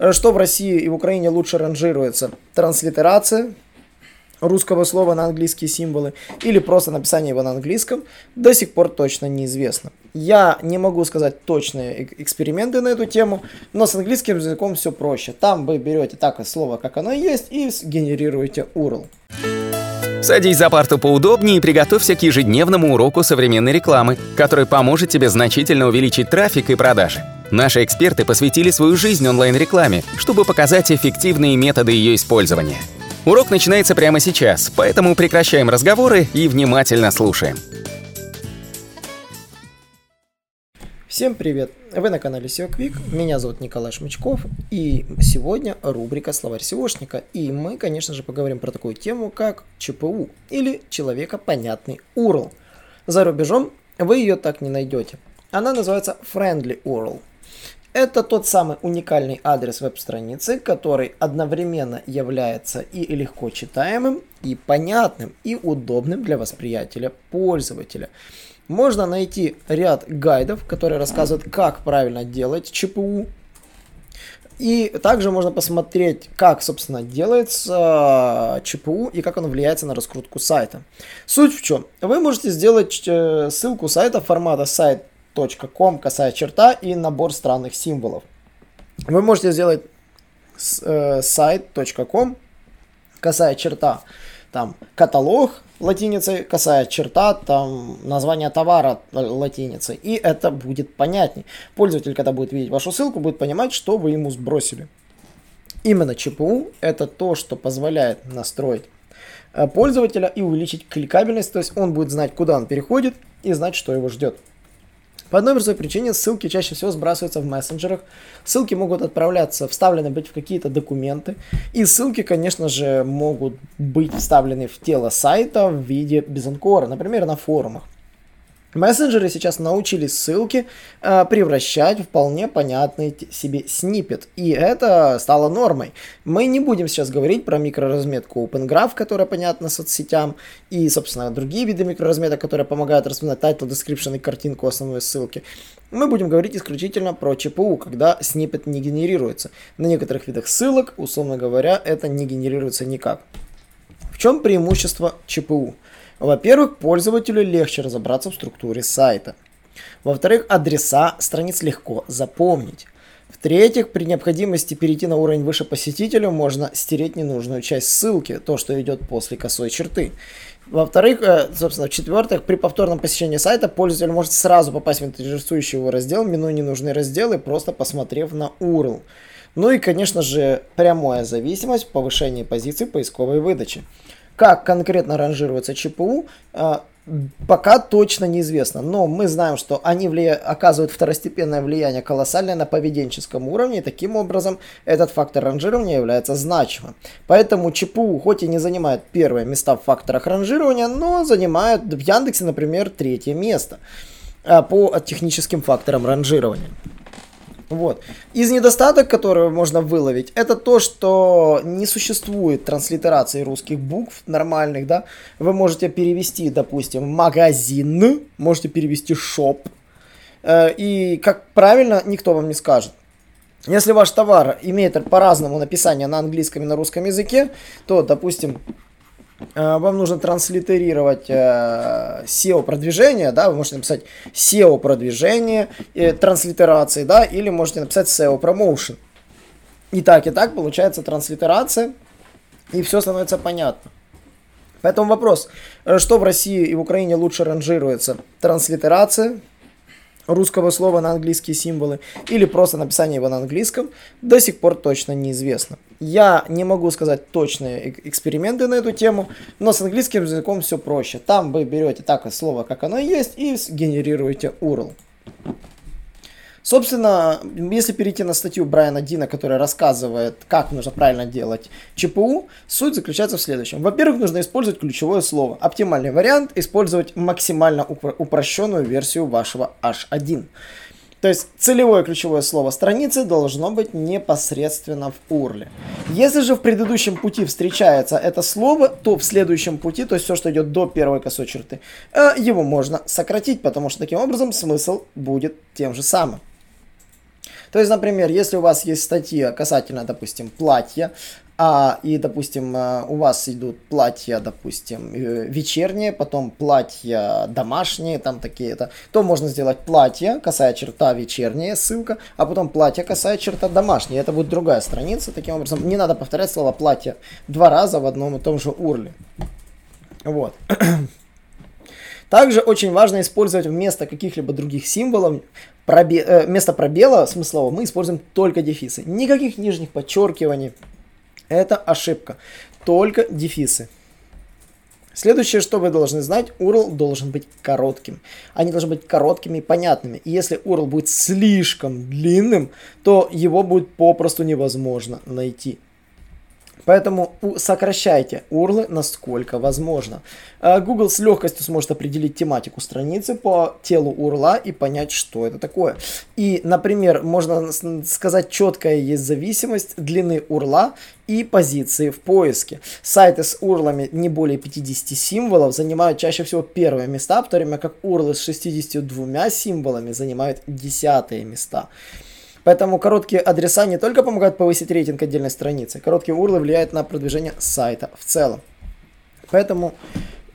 Э, что в России и в Украине лучше ранжируется? Транслитерация русского слова на английские символы или просто написание его на английском, до сих пор точно неизвестно. Я не могу сказать точные эксперименты на эту тему, но с английским языком все проще. Там вы берете так слово, как оно есть, и генерируете URL. Садись за парту поудобнее и приготовься к ежедневному уроку современной рекламы, который поможет тебе значительно увеличить трафик и продажи. Наши эксперты посвятили свою жизнь онлайн-рекламе, чтобы показать эффективные методы ее использования. Урок начинается прямо сейчас, поэтому прекращаем разговоры и внимательно слушаем. Всем привет! Вы на канале SEO Quick, меня зовут Николай Шмычков, и сегодня рубрика «Словарь SEOшника», и мы, конечно же, поговорим про такую тему, как ЧПУ, или человекопонятный URL. За рубежом вы ее так не найдете. Она называется Friendly URL. Это тот самый уникальный адрес веб-страницы, который одновременно является и легко читаемым, и понятным, и удобным для восприятия пользователя можно найти ряд гайдов, которые рассказывают, как правильно делать ЧПУ. И также можно посмотреть, как, собственно, делается ЧПУ и как оно влияет на раскрутку сайта. Суть в чем? Вы можете сделать э, ссылку сайта формата сайт.com, косая черта и набор странных символов. Вы можете сделать э, сайт.com, косая черта, там каталог, латиницей, косая черта, там название товара латиницей. И это будет понятней. Пользователь, когда будет видеть вашу ссылку, будет понимать, что вы ему сбросили. Именно ЧПУ это то, что позволяет настроить э, пользователя и увеличить кликабельность, то есть он будет знать, куда он переходит и знать, что его ждет. По одной простой причине ссылки чаще всего сбрасываются в мессенджерах. Ссылки могут отправляться, вставлены быть в какие-то документы. И ссылки, конечно же, могут быть вставлены в тело сайта в виде безанкора, например, на форумах. Мессенджеры сейчас научились ссылки э, превращать в вполне понятный себе снипет, и это стало нормой. Мы не будем сейчас говорить про микроразметку OpenGraph, которая понятна соцсетям, и, собственно, другие виды микроразметок, которые помогают распознать title, description и картинку основной ссылки. Мы будем говорить исключительно про ЧПУ, когда снипет не генерируется. На некоторых видах ссылок, условно говоря, это не генерируется никак. В чем преимущество ЧПУ? Во-первых, пользователю легче разобраться в структуре сайта. Во-вторых, адреса страниц легко запомнить. В-третьих, при необходимости перейти на уровень выше посетителю, можно стереть ненужную часть ссылки, то, что идет после косой черты. Во-вторых, э, собственно, в-четвертых, при повторном посещении сайта пользователь может сразу попасть в интересующий его раздел, минуя ненужные разделы, просто посмотрев на URL. Ну и, конечно же, прямая зависимость в повышении позиций поисковой выдачи. Как конкретно ранжируется ЧПУ, а, пока точно неизвестно. Но мы знаем, что они влия... оказывают второстепенное влияние колоссальное на поведенческом уровне, и таким образом этот фактор ранжирования является значимым. Поэтому ЧПУ хоть и не занимает первые места в факторах ранжирования, но занимает в Яндексе, например, третье место а, по техническим факторам ранжирования. Вот. Из недостаток, которые можно выловить, это то, что не существует транслитерации русских букв нормальных, да. Вы можете перевести, допустим, магазин, можете перевести шоп, э, и как правильно никто вам не скажет. Если ваш товар имеет по-разному написание на английском и на русском языке, то, допустим, вам нужно транслитерировать э, SEO продвижение, да, вы можете написать SEO продвижение, э, транслитерации, да, или можете написать SEO promotion. И так, и так получается транслитерация, и все становится понятно. Поэтому вопрос, э, что в России и в Украине лучше ранжируется? Транслитерация, русского слова на английские символы или просто написание его на английском, до сих пор точно неизвестно. Я не могу сказать точные эксперименты на эту тему, но с английским языком все проще. Там вы берете так слово, как оно есть, и генерируете URL. Собственно, если перейти на статью Брайана Дина, которая рассказывает, как нужно правильно делать ЧПУ, суть заключается в следующем. Во-первых, нужно использовать ключевое слово. Оптимальный вариант – использовать максимально упрощенную версию вашего H1. То есть целевое ключевое слово страницы должно быть непосредственно в URL. Если же в предыдущем пути встречается это слово, то в следующем пути, то есть все, что идет до первой косой черты, э, его можно сократить, потому что таким образом смысл будет тем же самым. То есть, например, если у вас есть статья касательно, допустим, платья, а, и, допустим, э, у вас идут платья, допустим, э, вечерние, потом платья домашние, там такие-то, то можно сделать платье, косая черта вечерняя, ссылка, а потом платье, косая черта домашняя. Это будет другая страница. Таким образом, не надо повторять слово платье два раза в одном и том же урле. Вот. Также очень важно использовать вместо каких-либо других символов пробе, э, вместо пробела смыслового мы используем только дефисы. Никаких нижних подчеркиваний, это ошибка. Только дефисы. Следующее, что вы должны знать, URL должен быть коротким. Они должны быть короткими и понятными. И если URL будет слишком длинным, то его будет попросту невозможно найти. Поэтому сокращайте урлы насколько возможно. А, Google с легкостью сможет определить тематику страницы по телу урла и понять, что это такое. И, например, можно сказать, четкая есть зависимость длины урла и позиции в поиске. Сайты с урлами не более 50 символов занимают чаще всего первые места, в то время как урлы с 62 символами занимают десятые места. Поэтому короткие адреса не только помогают повысить рейтинг отдельной страницы, короткие урлы влияют на продвижение сайта в целом. Поэтому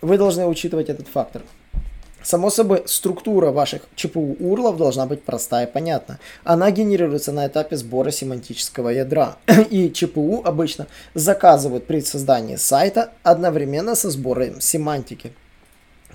вы должны учитывать этот фактор. Само собой, структура ваших ЧПУ урлов должна быть простая и понятна. Она генерируется на этапе сбора семантического ядра. И ЧПУ обычно заказывают при создании сайта одновременно со сбором семантики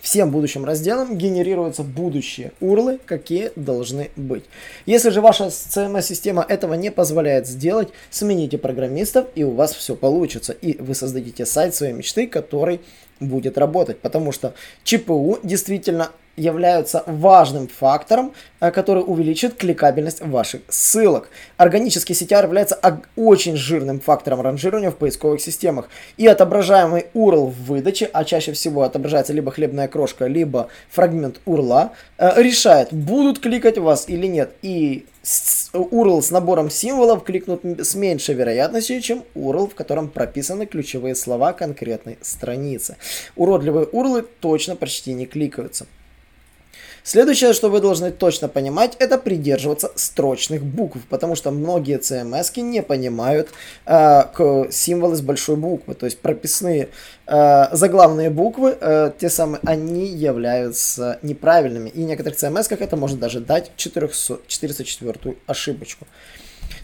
всем будущим разделам генерируются будущие урлы, какие должны быть. Если же ваша CMS-система этого не позволяет сделать, смените программистов и у вас все получится. И вы создадите сайт своей мечты, который будет работать. Потому что ЧПУ действительно являются важным фактором, э, который увеличит кликабельность ваших ссылок. Органический CTR является очень жирным фактором ранжирования в поисковых системах. И отображаемый URL в выдаче, а чаще всего отображается либо хлебная крошка, либо фрагмент URL, э, решает, будут кликать вас или нет. И URL с набором символов кликнут с меньшей вероятностью, чем URL, в котором прописаны ключевые слова конкретной страницы. Уродливые URL точно почти не кликаются. Следующее, что вы должны точно понимать, это придерживаться строчных букв, потому что многие CMS не понимают э, символы с большой буквы, то есть прописные э, заглавные буквы, э, те самые, они являются неправильными. И в некоторых CMS это может даже дать 400, 404 ошибочку.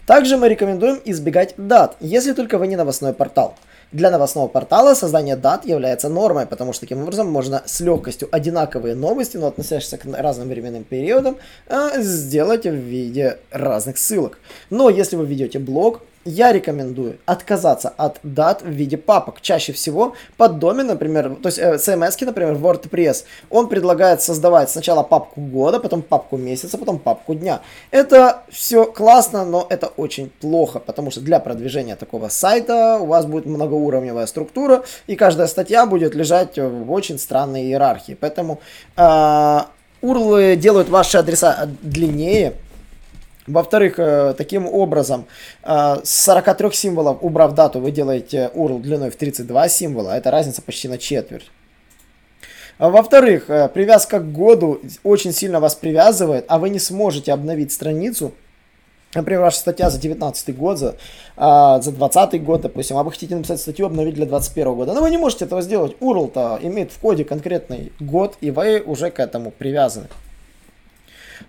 Также мы рекомендуем избегать дат, если только вы не новостной портал. Для новостного портала создание дат является нормой, потому что таким образом можно с легкостью одинаковые новости, но относящиеся к разным временным периодам, э, сделать в виде разных ссылок. Но если вы ведете блог, я рекомендую отказаться от дат в виде папок. Чаще всего под домен, например, то есть э, CMS, например, WordPress, он предлагает создавать сначала папку года, потом папку месяца, потом папку дня. Это все классно, но это очень плохо, потому что для продвижения такого сайта у вас будет многоуровневая структура, и каждая статья будет лежать в очень странной иерархии. Поэтому э, делают ваши адреса длиннее, во-вторых, э, таким образом, э, с 43 символов, убрав дату, вы делаете URL длиной в 32 символа. Это разница почти на четверть. Во-вторых, э, привязка к году очень сильно вас привязывает, а вы не сможете обновить страницу. Например, ваша статья за 19 год, за, а, за 20 год, допустим, а вы хотите написать статью, обновить для 21 года. Но вы не можете этого сделать. URL-то имеет в коде конкретный год, и вы уже к этому привязаны.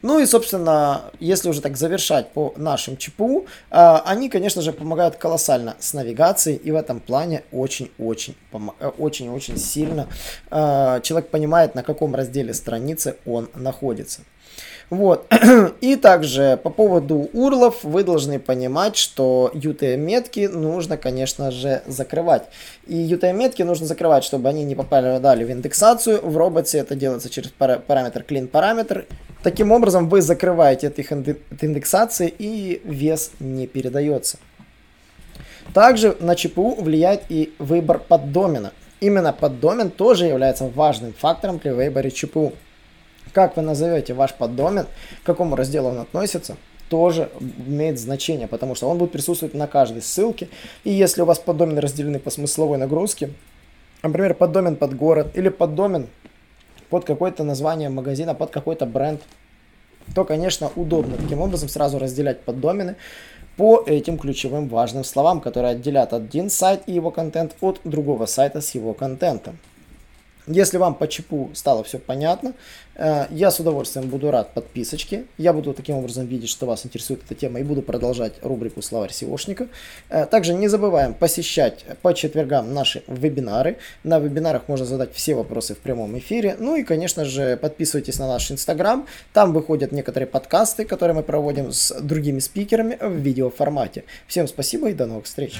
Ну и, собственно, если уже так завершать по нашим ЧПУ, а, они, конечно же, помогают колоссально с навигацией и в этом плане очень-очень, очень-очень сильно а, человек понимает, на каком разделе страницы он находится. Вот. И также по поводу урлов вы должны понимать, что UTM-метки нужно, конечно же, закрывать. И UTM-метки нужно закрывать, чтобы они не попали в индексацию. В роботе это делается через параметр clean параметр. Таким образом вы закрываете от их индексации и вес не передается. Также на ЧПУ влияет и выбор поддомена. Именно поддомен тоже является важным фактором при выборе ЧПУ. Как вы назовете ваш поддомен, к какому разделу он относится, тоже имеет значение, потому что он будет присутствовать на каждой ссылке. И если у вас поддомены разделены по смысловой нагрузке, например, поддомен под город или поддомен под какое-то название магазина, под какой-то бренд, то, конечно, удобно таким образом сразу разделять поддомены по этим ключевым важным словам, которые отделят один сайт и его контент от другого сайта с его контентом. Если вам по чипу стало все понятно, э, я с удовольствием буду рад подписочке. Я буду таким образом видеть, что вас интересует эта тема и буду продолжать рубрику «Словарь SEOшника». Э, также не забываем посещать по четвергам наши вебинары. На вебинарах можно задать все вопросы в прямом эфире. Ну и, конечно же, подписывайтесь на наш инстаграм. Там выходят некоторые подкасты, которые мы проводим с другими спикерами в видеоформате. Всем спасибо и до новых встреч.